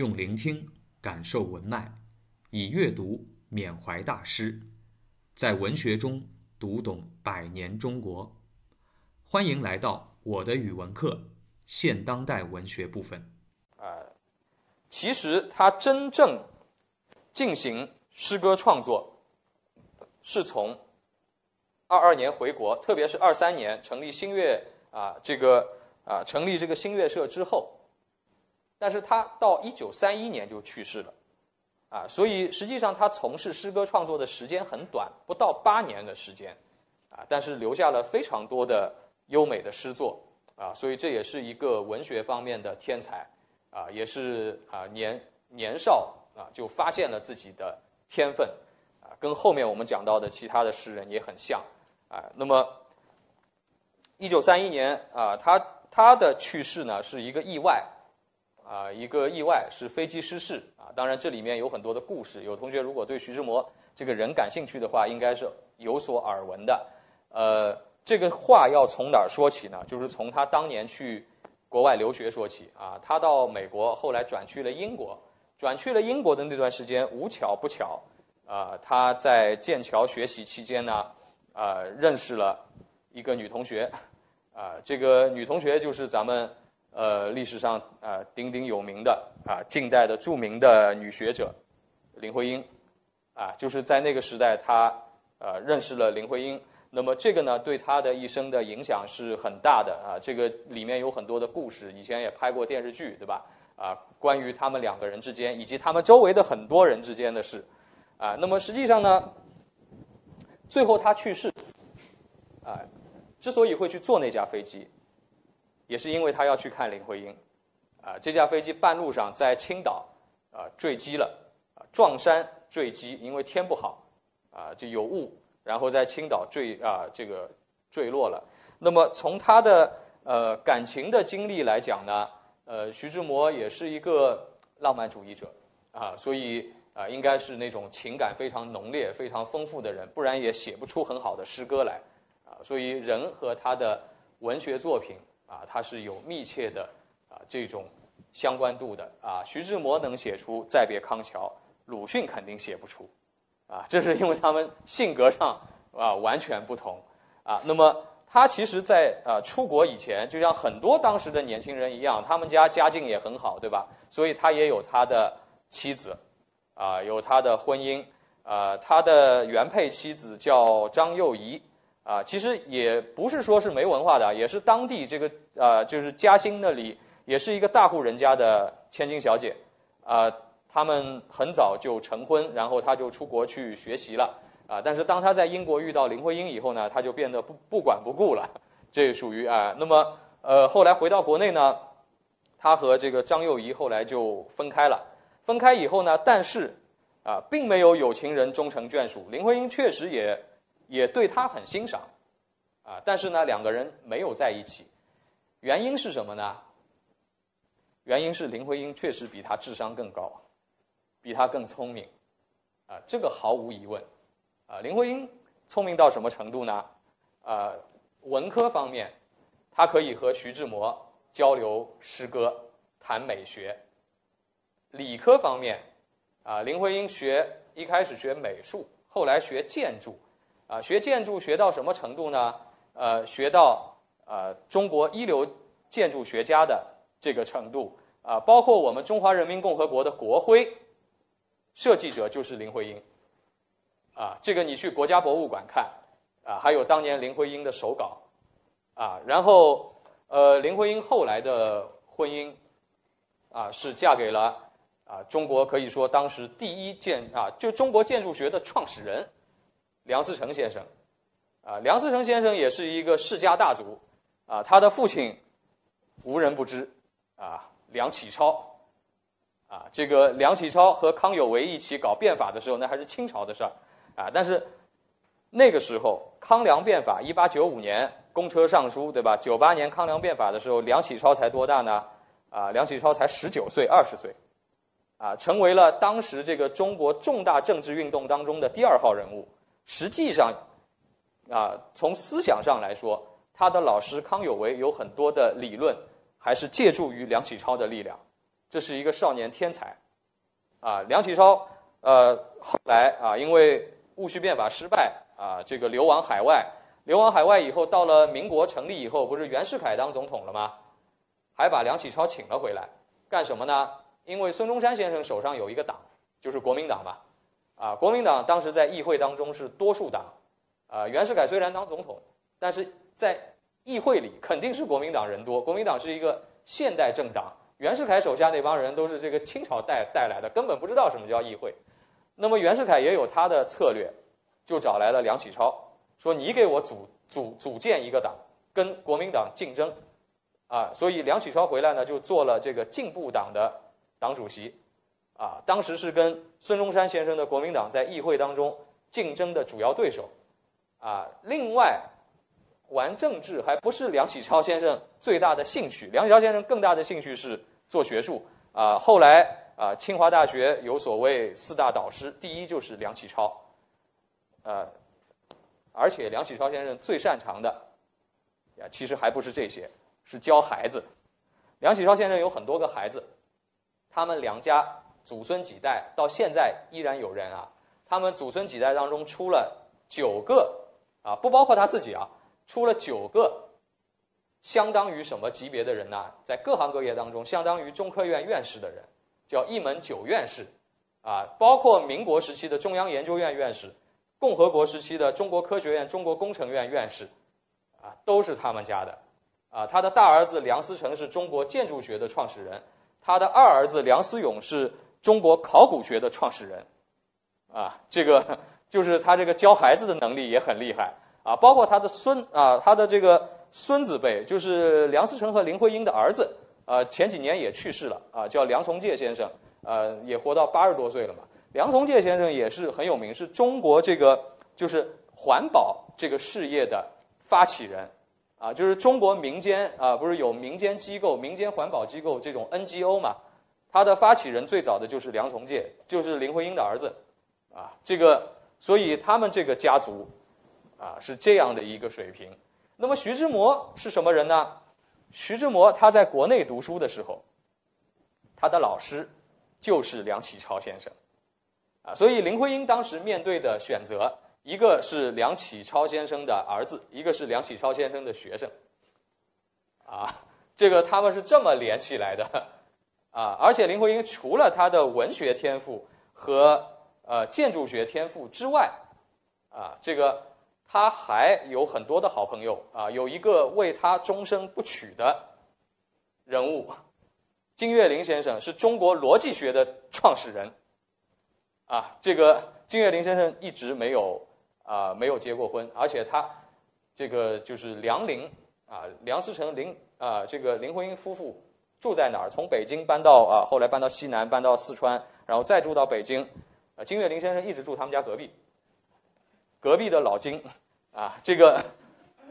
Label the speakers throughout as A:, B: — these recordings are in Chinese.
A: 用聆听感受文脉，以阅读缅怀大师，在文学中读懂百年中国。欢迎来到我的语文课现当代文学部分。
B: 呃，其实他真正进行诗歌创作，是从二二年回国，特别是二三年成立新月啊，这个啊成立这个新月社之后。但是他到一九三一年就去世了，啊，所以实际上他从事诗歌创作的时间很短，不到八年的时间，啊，但是留下了非常多的优美的诗作，啊，所以这也是一个文学方面的天才，啊，也是啊年年少啊就发现了自己的天分，啊，跟后面我们讲到的其他的诗人也很像，啊，那么一九三一年啊，他他的去世呢是一个意外。啊，一个意外是飞机失事啊！当然，这里面有很多的故事。有同学如果对徐志摩这个人感兴趣的话，应该是有所耳闻的。呃，这个话要从哪儿说起呢？就是从他当年去国外留学说起啊。他到美国，后来转去了英国。转去了英国的那段时间，无巧不巧啊，他在剑桥学习期间呢，啊，认识了一个女同学啊。这个女同学就是咱们。呃，历史上啊鼎鼎有名的啊，近代的著名的女学者林徽因，啊，就是在那个时代，她呃认识了林徽因。那么这个呢，对她的一生的影响是很大的啊。这个里面有很多的故事，以前也拍过电视剧，对吧？啊，关于他们两个人之间，以及他们周围的很多人之间的事，啊，那么实际上呢，最后他去世，啊，之所以会去坐那架飞机。也是因为他要去看林徽因，啊，这架飞机半路上在青岛啊坠机了，啊撞山坠机，因为天不好，啊就有雾，然后在青岛坠啊这个坠落了。那么从他的呃感情的经历来讲呢，呃徐志摩也是一个浪漫主义者啊，所以啊应该是那种情感非常浓烈、非常丰富的人，不然也写不出很好的诗歌来啊。所以人和他的文学作品。啊，它是有密切的啊这种相关度的啊。徐志摩能写出《再别康桥》，鲁迅肯定写不出，啊，这是因为他们性格上啊完全不同啊。那么他其实，在啊出国以前，就像很多当时的年轻人一样，他们家家境也很好，对吧？所以他也有他的妻子，啊，有他的婚姻，啊，他的原配妻子叫张幼仪。啊，其实也不是说是没文化的，也是当地这个啊，就是嘉兴那里也是一个大户人家的千金小姐，啊，他们很早就成婚，然后他就出国去学习了，啊，但是当他在英国遇到林徽因以后呢，他就变得不不管不顾了，这属于啊，那么呃后来回到国内呢，他和这个张幼仪后来就分开了，分开以后呢，但是啊，并没有有情人终成眷属，林徽因确实也。也对他很欣赏，啊，但是呢，两个人没有在一起，原因是什么呢？原因是林徽因确实比他智商更高，比他更聪明，啊，这个毫无疑问，啊，林徽因聪明到什么程度呢？啊，文科方面，他可以和徐志摩交流诗歌、谈美学；理科方面，啊，林徽因学一开始学美术，后来学建筑。啊，学建筑学到什么程度呢？呃，学到呃中国一流建筑学家的这个程度啊，包括我们中华人民共和国的国徽设计者就是林徽因啊。这个你去国家博物馆看啊，还有当年林徽因的手稿啊。然后呃，林徽因后来的婚姻啊，是嫁给了啊中国可以说当时第一建啊，就中国建筑学的创始人。梁思成先生，啊，梁思成先生也是一个世家大族，啊，他的父亲无人不知，啊，梁启超，啊，这个梁启超和康有为一起搞变法的时候，那还是清朝的事儿，啊，但是那个时候康梁变法，一八九五年公车上书，对吧？九八年康梁变法的时候，梁启超才多大呢？啊，梁启超才十九岁，二十岁，啊，成为了当时这个中国重大政治运动当中的第二号人物。实际上，啊，从思想上来说，他的老师康有为有很多的理论，还是借助于梁启超的力量，这是一个少年天才，啊，梁启超，呃，后来啊，因为戊戌变法失败，啊，这个流亡海外，流亡海外以后，到了民国成立以后，不是袁世凯当总统了吗？还把梁启超请了回来，干什么呢？因为孙中山先生手上有一个党，就是国民党嘛，啊，国民党当时在议会当中是多数党，啊，袁世凯虽然当总统，但是在议会里肯定是国民党人多，国民党是一个现代政党。袁世凯手下那帮人都是这个清朝带带来的，根本不知道什么叫议会。那么袁世凯也有他的策略，就找来了梁启超，说你给我组组组建一个党，跟国民党竞争，啊，所以梁启超回来呢，就做了这个进步党的党主席，啊，当时是跟孙中山先生的国民党在议会当中竞争的主要对手，啊，另外。玩政治还不是梁启超先生最大的兴趣，梁启超先生更大的兴趣是做学术啊。后来啊，清华大学有所谓四大导师，第一就是梁启超，呃，而且梁启超先生最擅长的呀，其实还不是这些，是教孩子。梁启超先生有很多个孩子，他们两家祖孙几代到现在依然有人啊。他们祖孙几代当中出了九个啊，不包括他自己啊。出了九个，相当于什么级别的人呢？在各行各业当中，相当于中科院院士的人，叫一门九院士，啊，包括民国时期的中央研究院院士，共和国时期的中国科学院、中国工程院院士，啊，都是他们家的，啊，他的大儿子梁思成是中国建筑学的创始人，他的二儿子梁思永是中国考古学的创始人，啊，这个就是他这个教孩子的能力也很厉害。啊，包括他的孙啊，他的这个孙子辈，就是梁思成和林徽因的儿子，啊，前几年也去世了，啊，叫梁从诫先生，呃，也活到八十多岁了嘛。梁从诫先生也是很有名，是中国这个就是环保这个事业的发起人，啊，就是中国民间啊，不是有民间机构、民间环保机构这种 NGO 嘛，他的发起人最早的就是梁从诫，就是林徽因的儿子，啊，这个，所以他们这个家族。啊，是这样的一个水平。那么徐志摩是什么人呢？徐志摩他在国内读书的时候，他的老师就是梁启超先生。啊，所以林徽因当时面对的选择，一个是梁启超先生的儿子，一个是梁启超先生的学生。啊，这个他们是这么连起来的。啊，而且林徽因除了她的文学天赋和呃建筑学天赋之外，啊，这个。她还有很多的好朋友啊，有一个为她终身不娶的人物，金岳霖先生是中国逻辑学的创始人，啊，这个金岳霖先生一直没有啊没有结过婚，而且他这个就是梁林啊梁思成林啊这个林徽因夫妇住在哪儿？从北京搬到啊后来搬到西南，搬到四川，然后再住到北京，啊金岳霖先生一直住他们家隔壁。隔壁的老金，啊，这个，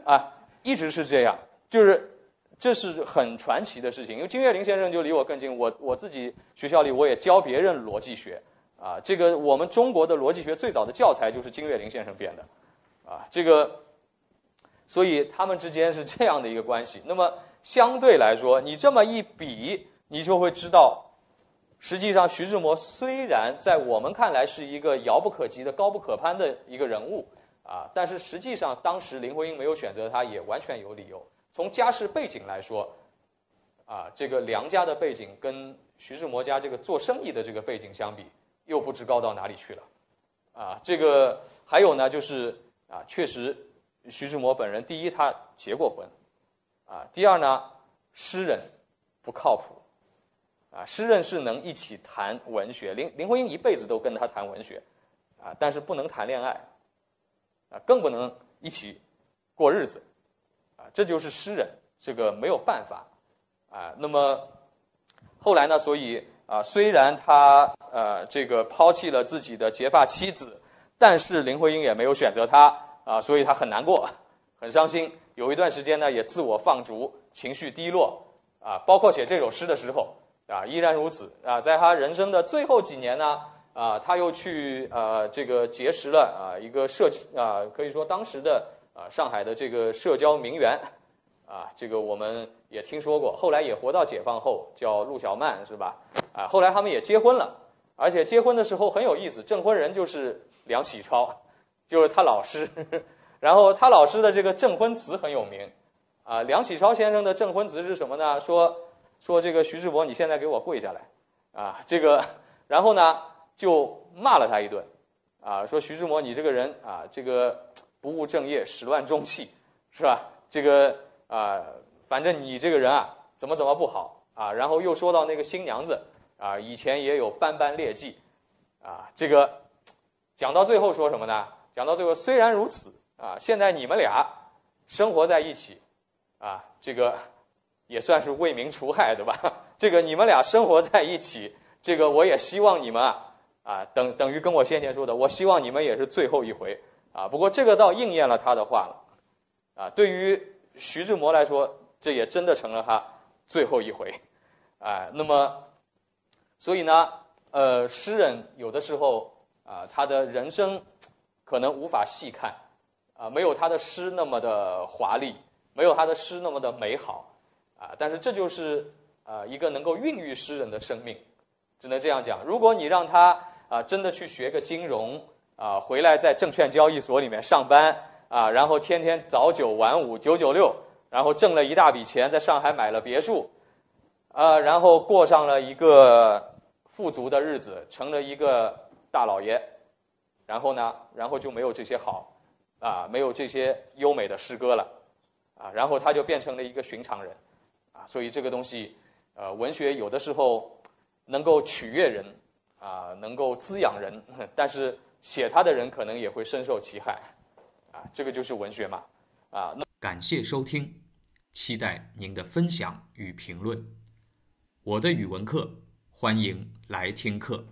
B: 啊，一直是这样，就是这是很传奇的事情。因为金岳霖先生就离我更近，我我自己学校里我也教别人逻辑学，啊，这个我们中国的逻辑学最早的教材就是金岳霖先生编的，啊，这个，所以他们之间是这样的一个关系。那么相对来说，你这么一比，你就会知道。实际上，徐志摩虽然在我们看来是一个遥不可及的、高不可攀的一个人物啊，但是实际上当时林徽因没有选择他，也完全有理由。从家世背景来说，啊，这个梁家的背景跟徐志摩家这个做生意的这个背景相比，又不知高到哪里去了。啊，这个还有呢，就是啊，确实徐志摩本人，第一他结过婚，啊，第二呢，诗人不靠谱。啊，诗人是能一起谈文学，林林徽因一辈子都跟他谈文学，啊，但是不能谈恋爱，啊，更不能一起过日子，啊，这就是诗人，这个没有办法，啊，那么后来呢？所以啊，虽然他呃这个抛弃了自己的结发妻子，但是林徽因也没有选择他，啊，所以他很难过，很伤心，有一段时间呢也自我放逐，情绪低落，啊，包括写这首诗的时候。啊，依然如此啊！在他人生的最后几年呢，啊，他又去呃这个结识了啊一个社啊，可以说当时的啊上海的这个社交名媛，啊，这个我们也听说过，后来也活到解放后，叫陆小曼是吧？啊，后来他们也结婚了，而且结婚的时候很有意思，证婚人就是梁启超，就是他老师，然后他老师的这个证婚词很有名，啊，梁启超先生的证婚词是什么呢？说说这个徐志摩，你现在给我跪下来，啊，这个，然后呢就骂了他一顿，啊，说徐志摩你这个人啊，这个不务正业，始乱终弃，是吧？这个。啊，反正你这个人啊，怎么怎么不好啊？然后又说到那个新娘子啊，以前也有斑斑劣迹，啊，这个讲到最后说什么呢？讲到最后，虽然如此啊，现在你们俩生活在一起，啊，这个也算是为民除害，对吧？这个你们俩生活在一起，这个我也希望你们啊，啊，等等于跟我先前说的，我希望你们也是最后一回啊。不过这个倒应验了他的话了，啊，对于。徐志摩来说，这也真的成了他最后一回，哎，那么，所以呢，呃，诗人有的时候啊，他的人生可能无法细看，啊，没有他的诗那么的华丽，没有他的诗那么的美好，啊，但是这就是啊一个能够孕育诗人的生命，只能这样讲。如果你让他啊真的去学个金融啊，回来在证券交易所里面上班。啊，然后天天早九晚五，九九六，然后挣了一大笔钱，在上海买了别墅，啊，然后过上了一个富足的日子，成了一个大老爷，然后呢，然后就没有这些好，啊，没有这些优美的诗歌了，啊，然后他就变成了一个寻常人，啊，所以这个东西，呃，文学有的时候能够取悦人，啊，能够滋养人，但是写他的人可能也会深受其害。啊这个就是文学嘛，啊，那
A: 感谢收听，期待您的分享与评论。我的语文课，欢迎来听课。